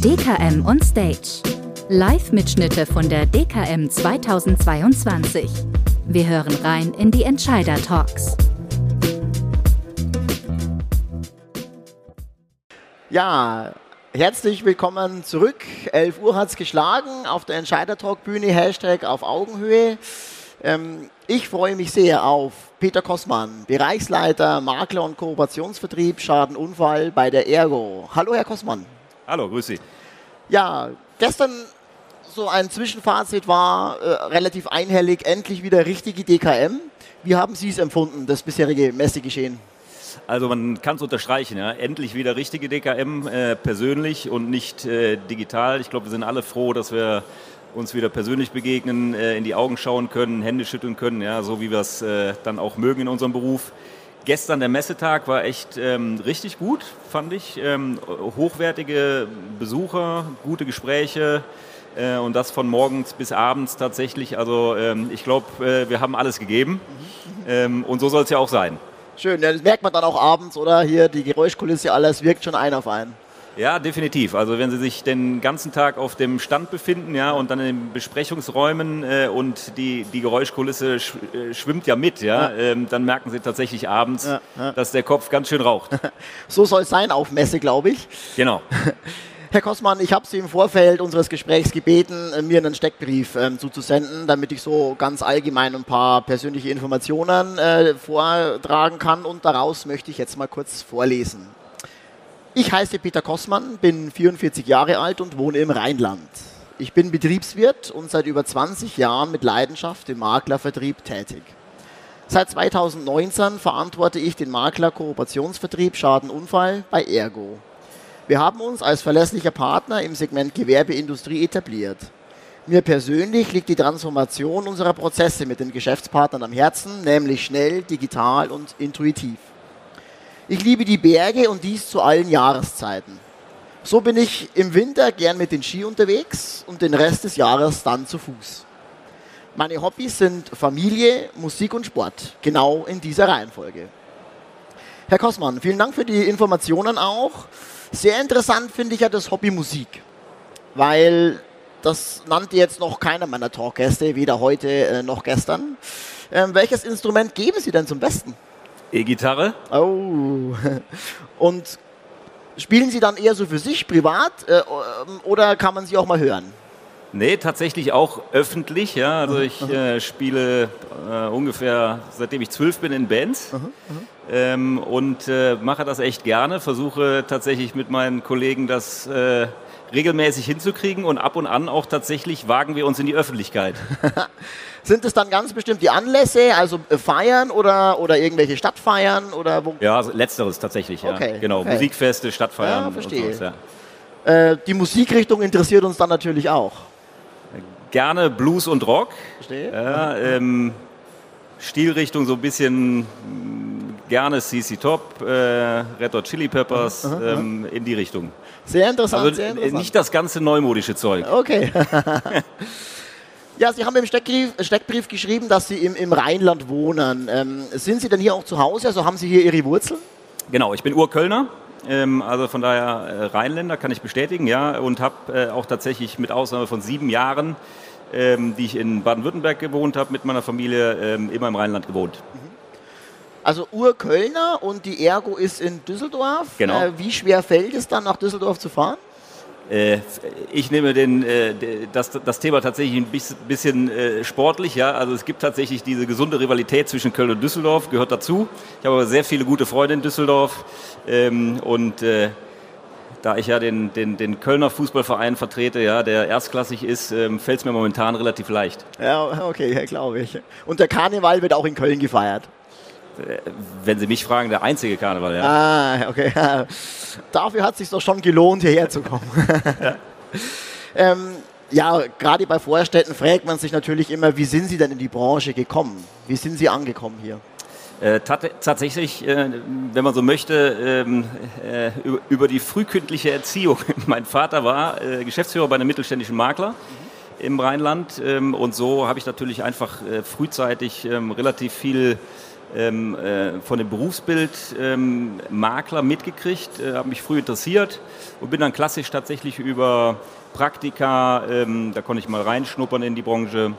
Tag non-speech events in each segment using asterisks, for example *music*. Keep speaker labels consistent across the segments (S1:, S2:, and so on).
S1: DKM on Stage. Live-Mitschnitte von der DKM 2022. Wir hören rein in die Entscheider-Talks.
S2: Ja, herzlich willkommen zurück. 11 Uhr hat es geschlagen auf der Entscheider-Talk-Bühne, Hashtag auf Augenhöhe. Ähm, ich freue mich sehr auf Peter Kossmann, Bereichsleiter Makler- und Kooperationsvertrieb Schadenunfall bei der Ergo. Hallo, Herr Kossmann.
S3: Hallo, grüß Sie.
S2: Ja, gestern so ein Zwischenfazit war äh, relativ einhellig, endlich wieder richtige DKM. Wie haben Sie es empfunden, das bisherige Messegeschehen?
S3: Also man kann es unterstreichen, ja. endlich wieder richtige DKM äh, persönlich und nicht äh, digital. Ich glaube, wir sind alle froh, dass wir uns wieder persönlich begegnen, äh, in die Augen schauen können, Hände schütteln können, ja, so wie wir es äh, dann auch mögen in unserem Beruf. Gestern der Messetag war echt ähm, richtig gut, fand ich. Ähm, hochwertige Besucher, gute Gespräche äh, und das von morgens bis abends tatsächlich. Also ähm, ich glaube, äh, wir haben alles gegeben ähm, und so soll es ja auch sein.
S2: Schön, das merkt man dann auch abends, oder? Hier die Geräuschkulisse, alles wirkt schon ein auf einen.
S3: Ja, definitiv. Also wenn Sie sich den ganzen Tag auf dem Stand befinden, ja, und dann in den Besprechungsräumen äh, und die, die Geräuschkulisse sch, äh, schwimmt ja mit, ja, ja. Ähm, dann merken Sie tatsächlich abends, ja, ja. dass der Kopf ganz schön raucht. *laughs*
S2: so soll es sein auf Messe, glaube ich.
S3: Genau. *laughs*
S2: Herr Kossmann, ich habe Sie im Vorfeld unseres Gesprächs gebeten, äh, mir einen Steckbrief ähm, zuzusenden, damit ich so ganz allgemein ein paar persönliche Informationen äh, vortragen kann und daraus möchte ich jetzt mal kurz vorlesen. Ich heiße Peter Kossmann, bin 44 Jahre alt und wohne im Rheinland. Ich bin Betriebswirt und seit über 20 Jahren mit Leidenschaft im Maklervertrieb tätig. Seit 2019 verantworte ich den Makler-Kooperationsvertrieb Schadenunfall bei Ergo. Wir haben uns als verlässlicher Partner im Segment Gewerbeindustrie etabliert. Mir persönlich liegt die Transformation unserer Prozesse mit den Geschäftspartnern am Herzen, nämlich schnell, digital und intuitiv. Ich liebe die Berge und dies zu allen Jahreszeiten. So bin ich im Winter gern mit den Ski unterwegs und den Rest des Jahres dann zu Fuß. Meine Hobbys sind Familie, Musik und Sport, genau in dieser Reihenfolge. Herr Kossmann, vielen Dank für die Informationen auch. Sehr interessant finde ich ja das Hobby Musik, weil das nannte jetzt noch keiner meiner Talkgäste, weder heute äh, noch gestern. Ähm, welches Instrument geben Sie denn zum Besten?
S3: E-Gitarre.
S2: Oh. *laughs* Und spielen Sie dann eher so für sich privat äh, oder kann man sie auch mal hören?
S3: Nee, tatsächlich auch öffentlich. Ja. Also ich äh, spiele äh, ungefähr seitdem ich zwölf bin in Bands uh -huh. Ähm, und äh, mache das echt gerne. Versuche tatsächlich mit meinen Kollegen das äh, regelmäßig hinzukriegen und ab und an auch tatsächlich wagen wir uns in die Öffentlichkeit. *laughs*
S2: Sind es dann ganz bestimmt die Anlässe, also äh, Feiern oder, oder irgendwelche Stadtfeiern? Oder wo?
S3: Ja, also letzteres tatsächlich, ja. Okay, genau, okay. Musikfeste, Stadtfeiern.
S2: Ja, verstehe. Und sowas, ja. Äh, die Musikrichtung interessiert uns dann natürlich auch.
S3: Gerne Blues und Rock.
S2: Verstehe.
S3: Ja, ähm, Stilrichtung so ein bisschen mm, gerne CC Top, äh, Red Hot Chili Peppers, aha. Ähm, in die Richtung.
S2: Sehr interessant,
S3: also,
S2: sehr interessant.
S3: Nicht das ganze neumodische Zeug.
S2: Okay. *laughs* Ja, Sie haben im Steckbrief, Steckbrief geschrieben, dass Sie im, im Rheinland wohnen. Ähm, sind Sie denn hier auch zu Hause? Also haben Sie hier Ihre Wurzeln?
S3: Genau, ich bin Urkölner. Ähm, also von daher äh, Rheinländer kann ich bestätigen, ja, und habe äh, auch tatsächlich mit Ausnahme von sieben Jahren, ähm, die ich in Baden-Württemberg gewohnt habe, mit meiner Familie ähm, immer im Rheinland gewohnt. Mhm.
S2: Also Urkölner und die Ergo ist in Düsseldorf.
S3: Genau.
S2: Äh, wie schwer fällt es dann nach Düsseldorf zu fahren?
S3: Äh, ich nehme den, äh, das, das Thema tatsächlich ein bisschen äh, sportlich. Ja? Also es gibt tatsächlich diese gesunde Rivalität zwischen Köln und Düsseldorf, gehört dazu. Ich habe aber sehr viele gute Freunde in Düsseldorf ähm, und da ich ja den, den, den Kölner Fußballverein vertrete, ja, der erstklassig ist, ähm, fällt es mir momentan relativ leicht.
S2: Ja, okay, glaube ich. Und der Karneval wird auch in Köln gefeiert.
S3: Wenn Sie mich fragen, der einzige Karneval, ja.
S2: Ah, okay. *laughs* Dafür hat es sich doch schon gelohnt, hierher zu kommen. ja. *laughs* ähm, ja, gerade bei Vorstädten fragt man sich natürlich immer, wie sind Sie denn in die Branche gekommen? Wie sind Sie angekommen hier?
S3: Äh, tatsächlich, äh, wenn man so möchte, ähm, äh, über die frühkindliche Erziehung. *laughs* mein Vater war Geschäftsführer bei einem mittelständischen Makler mhm. im Rheinland ähm, und so habe ich natürlich einfach frühzeitig ähm, relativ viel ähm, äh, von dem Berufsbild ähm, Makler mitgekriegt, äh, habe mich früh interessiert und bin dann klassisch tatsächlich über Praktika, ähm, da konnte ich mal reinschnuppern in die Branche,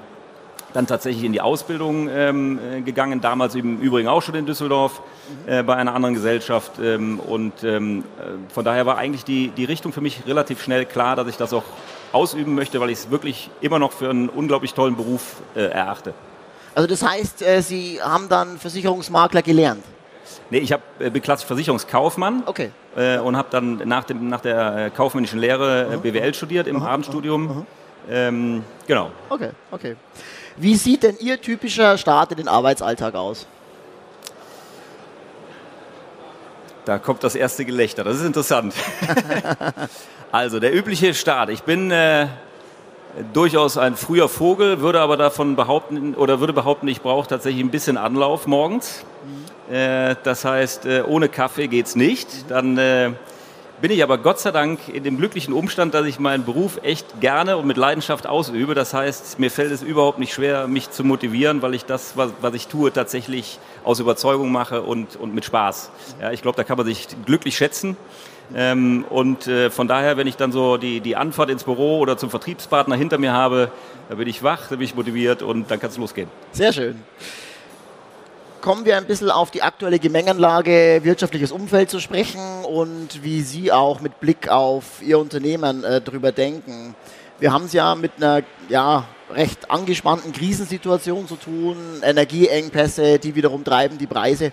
S3: dann tatsächlich in die Ausbildung ähm, äh, gegangen, damals im Übrigen auch schon in Düsseldorf äh, bei einer anderen Gesellschaft. Ähm, und ähm, äh, von daher war eigentlich die, die Richtung für mich relativ schnell klar, dass ich das auch ausüben möchte, weil ich es wirklich immer noch für einen unglaublich tollen Beruf äh, erachte.
S2: Also das heißt, äh, Sie haben dann Versicherungsmakler gelernt?
S3: Nee, ich habe äh, bin klassisch Versicherungskaufmann
S2: okay.
S3: äh, und habe dann nach, dem, nach der kaufmännischen Lehre äh, BWL studiert im Abendstudium. Ähm, genau.
S2: Okay, okay. Wie sieht denn Ihr typischer Start in den Arbeitsalltag aus?
S3: Da kommt das erste Gelächter, das ist interessant. *laughs* also der übliche Start. Ich bin äh, durchaus ein früher Vogel, würde aber davon behaupten oder würde behaupten, ich brauche tatsächlich ein bisschen Anlauf morgens. Mhm. Äh, das heißt, äh, ohne Kaffee geht es nicht. Dann äh, bin ich aber Gott sei Dank in dem glücklichen Umstand, dass ich meinen Beruf echt gerne und mit Leidenschaft ausübe. Das heißt, mir fällt es überhaupt nicht schwer, mich zu motivieren, weil ich das, was, was ich tue, tatsächlich aus Überzeugung mache und, und mit Spaß. Ja, ich glaube, da kann man sich glücklich schätzen. Ähm, und äh, von daher, wenn ich dann so die, die Anfahrt ins Büro oder zum Vertriebspartner hinter mir habe, da bin ich wach, da bin ich motiviert und dann kann es losgehen.
S2: Sehr schön kommen wir ein bisschen auf die aktuelle Gemengenlage, wirtschaftliches Umfeld zu sprechen und wie Sie auch mit Blick auf Ihr Unternehmen äh, darüber denken. Wir haben es ja mit einer ja, recht angespannten Krisensituation zu tun, Energieengpässe, die wiederum treiben die Preise.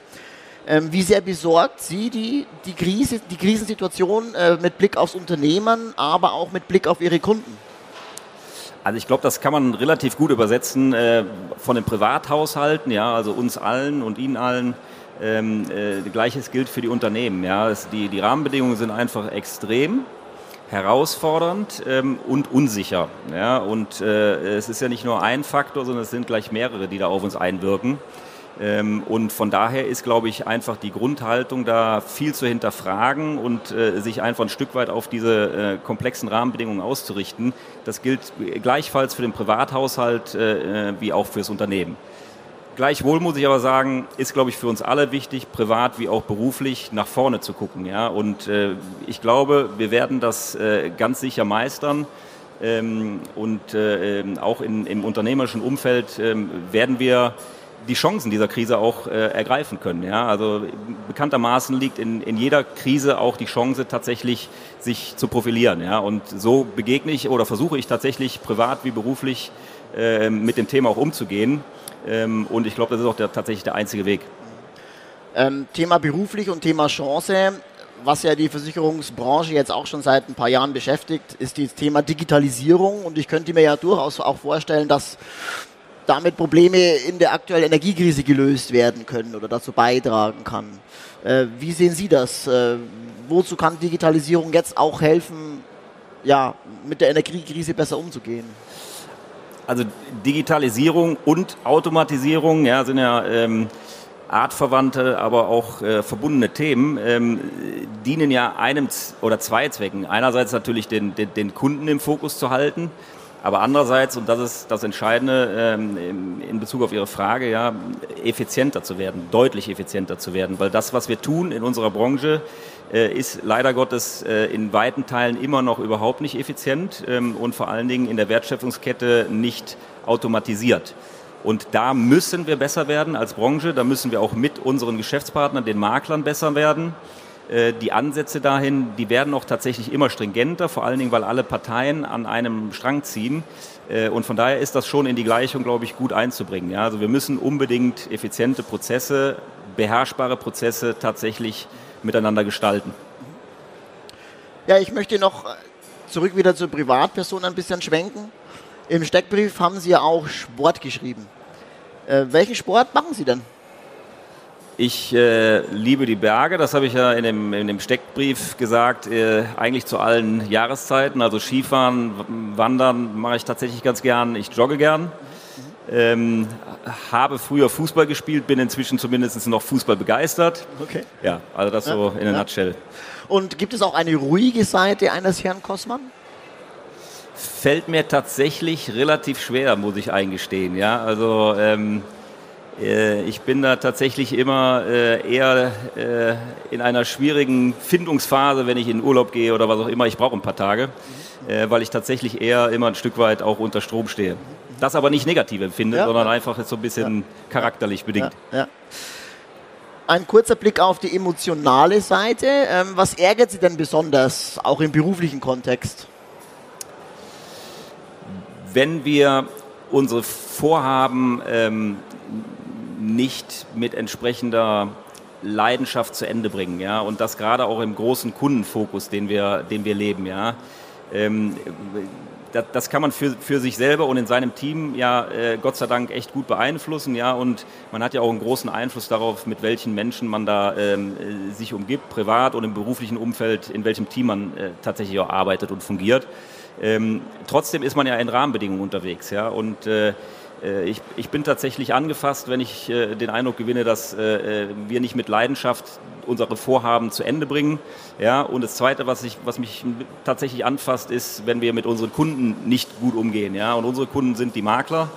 S2: Ähm, wie sehr besorgt Sie die, die, Krise, die Krisensituation äh, mit Blick aufs Unternehmen, aber auch mit Blick auf Ihre Kunden?
S3: Also ich glaube, das kann man relativ gut übersetzen äh, von den Privathaushalten, ja, also uns allen und Ihnen allen. Ähm, äh, Gleiches gilt für die Unternehmen. Ja. Es, die, die Rahmenbedingungen sind einfach extrem herausfordernd ähm, und unsicher. Ja. Und äh, es ist ja nicht nur ein Faktor, sondern es sind gleich mehrere, die da auf uns einwirken. Ähm, und von daher ist, glaube ich, einfach die Grundhaltung da viel zu hinterfragen und äh, sich einfach ein Stück weit auf diese äh, komplexen Rahmenbedingungen auszurichten. Das gilt gleichfalls für den Privathaushalt äh, wie auch fürs Unternehmen. Gleichwohl muss ich aber sagen, ist, glaube ich, für uns alle wichtig, privat wie auch beruflich nach vorne zu gucken. Ja? Und ich glaube, wir werden das ganz sicher meistern. Ähm, und äh, ähm, auch in, im unternehmerischen Umfeld ähm, werden wir die Chancen dieser Krise auch äh, ergreifen können. Ja? Also bekanntermaßen liegt in, in jeder Krise auch die Chance tatsächlich, sich zu profilieren. Ja? Und so begegne ich oder versuche ich tatsächlich privat wie beruflich äh, mit dem Thema auch umzugehen. Ähm, und ich glaube, das ist auch der, tatsächlich der einzige Weg.
S2: Ähm, Thema beruflich und Thema Chance. Was ja die Versicherungsbranche jetzt auch schon seit ein paar Jahren beschäftigt, ist das Thema Digitalisierung. Und ich könnte mir ja durchaus auch vorstellen, dass damit Probleme in der aktuellen Energiekrise gelöst werden können oder dazu beitragen kann. Äh, wie sehen Sie das? Äh, wozu kann Digitalisierung jetzt auch helfen, ja, mit der Energiekrise besser umzugehen?
S3: Also Digitalisierung und Automatisierung ja, sind ja ähm, artverwandte, aber auch äh, verbundene Themen, ähm, dienen ja einem oder zwei Zwecken. Einerseits natürlich den, den, den Kunden im Fokus zu halten aber andererseits, und das ist das Entscheidende ähm, in Bezug auf Ihre Frage, ja, effizienter zu werden, deutlich effizienter zu werden. Weil das, was wir tun in unserer Branche, äh, ist leider Gottes äh, in weiten Teilen immer noch überhaupt nicht effizient ähm, und vor allen Dingen in der Wertschöpfungskette nicht automatisiert. Und da müssen wir besser werden als Branche, da müssen wir auch mit unseren Geschäftspartnern, den Maklern besser werden. Äh, die Ansätze dahin, die werden auch tatsächlich immer stringenter, vor allen Dingen, weil alle Parteien an einem Strang ziehen. Äh, und von daher ist das schon in die Gleichung, glaube ich, gut einzubringen. Ja, also wir müssen unbedingt effiziente Prozesse, beherrschbare Prozesse tatsächlich miteinander gestalten.
S2: Ja, ich möchte noch zurück wieder zur Privatperson ein bisschen schwenken. Im Steckbrief haben Sie ja auch Sport geschrieben. Äh, welchen Sport machen Sie denn?
S3: Ich äh, liebe die Berge, das habe ich ja in dem, in dem Steckbrief gesagt, äh, eigentlich zu allen Jahreszeiten. Also Skifahren, Wandern mache ich tatsächlich ganz gern. Ich jogge gern. Ähm, habe früher Fußball gespielt, bin inzwischen zumindest noch Fußball begeistert.
S2: Okay.
S3: Ja, also das ja, so in der ja. Nutshell.
S2: Und gibt es auch eine ruhige Seite eines Herrn Kosmann?
S3: Fällt mir tatsächlich relativ schwer, muss ich eingestehen. Ja, also ähm, Äh, ich bin da tatsächlich immer äh, eher äh, in einer schwierigen Findungsphase, wenn ich in Urlaub gehe oder was auch immer. Ich brauche ein paar Tage, weil ich tatsächlich eher immer ein Stück weit auch unter Strom stehe. Das aber nicht negativ empfinde, ja. sondern einfach so ein bisschen ja. charakterlich bedingt.
S2: Ein kurzer Blick auf die emotionale Seite. Ähm, was ärgert Sie denn besonders, auch im beruflichen Kontext?
S3: Wenn wir unsere Vorhaben ähm, nicht mit entsprechender Leidenschaft zu Ende bringen, ja, und das gerade auch im großen Kundenfokus, den wir, den wir leben, ja. Ähm, das, das, kann man für, für sich selber und in seinem Team ja äh, Gott sei Dank echt gut beeinflussen, ja, und man hat ja auch einen großen Einfluss darauf, mit welchen Menschen man da ähm, äh, sich umgibt, privat und im beruflichen Umfeld, in welchem Team man äh, tatsächlich auch arbeitet und fungiert. Ähm, trotzdem ist man ja in Rahmenbedingungen unterwegs, ja, und äh, ich, ich, bin tatsächlich angefasst, wenn ich äh, den Eindruck gewinne, dass äh, äh, wir nicht mit Leidenschaft unsere Vorhaben zu Ende bringen. Ja, und das Zweite, was, ich, was mich tatsächlich anfasst, ist, wenn wir mit unseren Kunden nicht gut umgehen. Ja, und unsere Kunden sind die Makler.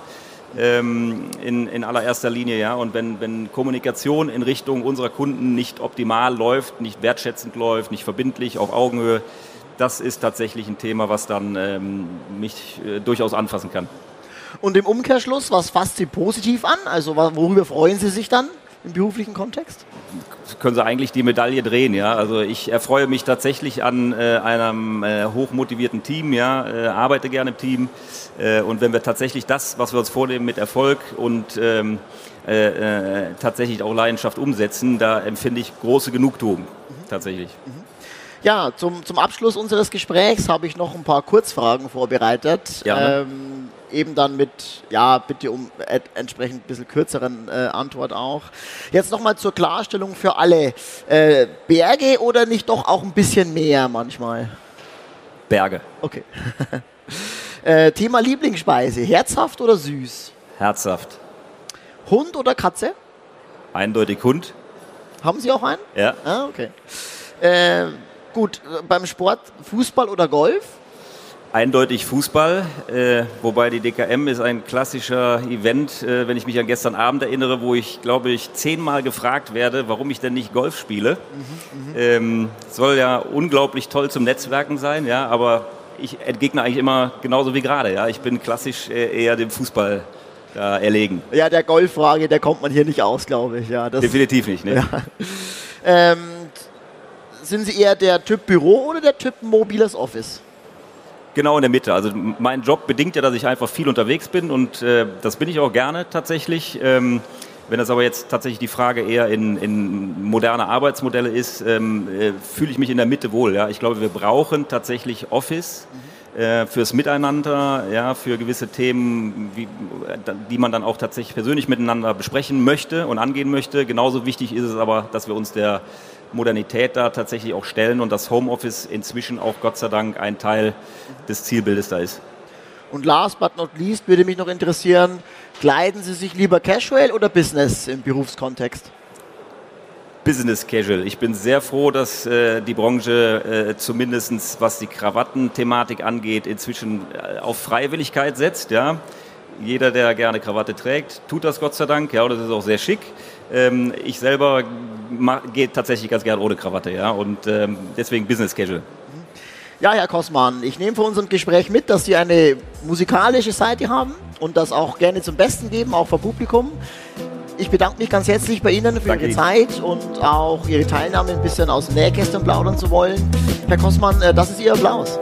S3: Ähm, in, in allererster Linie, ja. Und wenn, wenn Kommunikation in Richtung unserer Kunden nicht optimal läuft, nicht wertschätzend läuft, nicht verbindlich, auf Augenhöhe, das ist tatsächlich ein Thema, was dann ähm, mich äh, durchaus anfassen kann.
S2: Und im Umkehrschluss, was fasst Sie positiv an? Also worüber freuen Sie sich dann im beruflichen Kontext?
S3: Können Sie eigentlich die Medaille drehen, ja. Also ich erfreue mich tatsächlich an äh, einem äh, hochmotivierten Team, ja, äh, arbeite gerne im Team. Äh, und wenn wir tatsächlich das, was wir uns vornehmen, mit Erfolg und ähm, äh, äh, tatsächlich auch Leidenschaft umsetzen, da empfinde ich große Genugtuung, mhm. tatsächlich. Mhm.
S2: Ja, zum, zum Abschluss unseres Gesprächs habe ich noch ein paar Kurzfragen vorbereitet. Ja. Ähm, eben dann mit, ja, bitte um entsprechend ein bisschen kürzeren äh, Antwort auch. Jetzt nochmal zur Klarstellung für alle. Äh, Berge oder nicht doch auch ein bisschen mehr manchmal?
S3: Berge.
S2: Okay. *laughs* äh, Thema Lieblingsspeise, herzhaft oder süß?
S3: Herzhaft.
S2: Hund oder Katze?
S3: Eindeutig Hund.
S2: Haben Sie auch einen?
S3: Ja.
S2: Ah, okay. Äh, gut, beim Sport Fußball oder Golf?
S3: Eindeutig Fußball, äh, wobei die DKM ist ein klassischer Event, äh, wenn ich mich an gestern Abend erinnere, wo ich, glaube ich, zehnmal gefragt werde, warum ich denn nicht Golf spiele. Mhm, ähm, soll ja unglaublich toll zum Netzwerken sein, ja, aber ich entgegne eigentlich immer genauso wie gerade. Ja. Ich bin klassisch äh, eher dem Fußball erlegen.
S2: Ja, der Golffrage, der kommt man hier nicht aus, glaube ich. Ja,
S3: Definitiv nicht. Ne? Ja.
S2: Ähm, sind Sie eher der Typ Büro oder der Typ mobiles Office?
S3: Genau in der Mitte. Also mein Job bedingt ja, dass ich einfach viel unterwegs bin und äh, das bin ich auch gerne tatsächlich. Ähm, wenn das aber jetzt tatsächlich die Frage eher in, in moderne Arbeitsmodelle ist, ähm, äh, fühle ich mich in der Mitte wohl. Ja? Ich glaube, wir brauchen tatsächlich Office mhm. fürs Miteinander, ja, für gewisse Themen, wie, die man dann auch tatsächlich persönlich miteinander besprechen möchte und angehen möchte. Genauso wichtig ist es aber, dass wir uns der Modernität da tatsächlich auch stellen und das Homeoffice inzwischen auch Gott sei Dank ein Teil des Zielbildes da ist.
S2: Und last but not least würde mich noch interessieren, kleiden Sie sich lieber casual oder business im Berufskontext?
S3: Business Casual. Ich bin sehr froh, dass äh, die Branche äh, zumindest was die Krawattenthematik angeht, inzwischen äh, auf Freiwilligkeit setzt. Ja. Jeder, der gerne Krawatte trägt, tut das Gott sei Dank. Ja, und das ist auch sehr schick. Ähm, ich selber gehe tatsächlich ganz gerne ohne Krawatte, ja, und ähm, deswegen Business Casual.
S2: Ja, Herr Kosman, ich nehme von unserem Gespräch mit, dass Sie eine musikalische Seite haben und das auch gerne zum Besten geben, auch vor Publikum. Ich bedanke mich ganz herzlich bei Ihnen für Danke Ihre Zeit und auch Ihre Teilnahme, ein bisschen aus dem Nähkästchen plaudern zu wollen. Herr Kosman, äh, das ist Ihr Applaus.